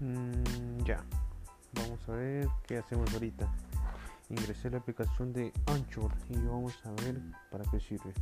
Mm, ya. Vamos a ver qué hacemos ahorita. Ingresé la aplicación de Anchor y vamos a ver para qué sirve.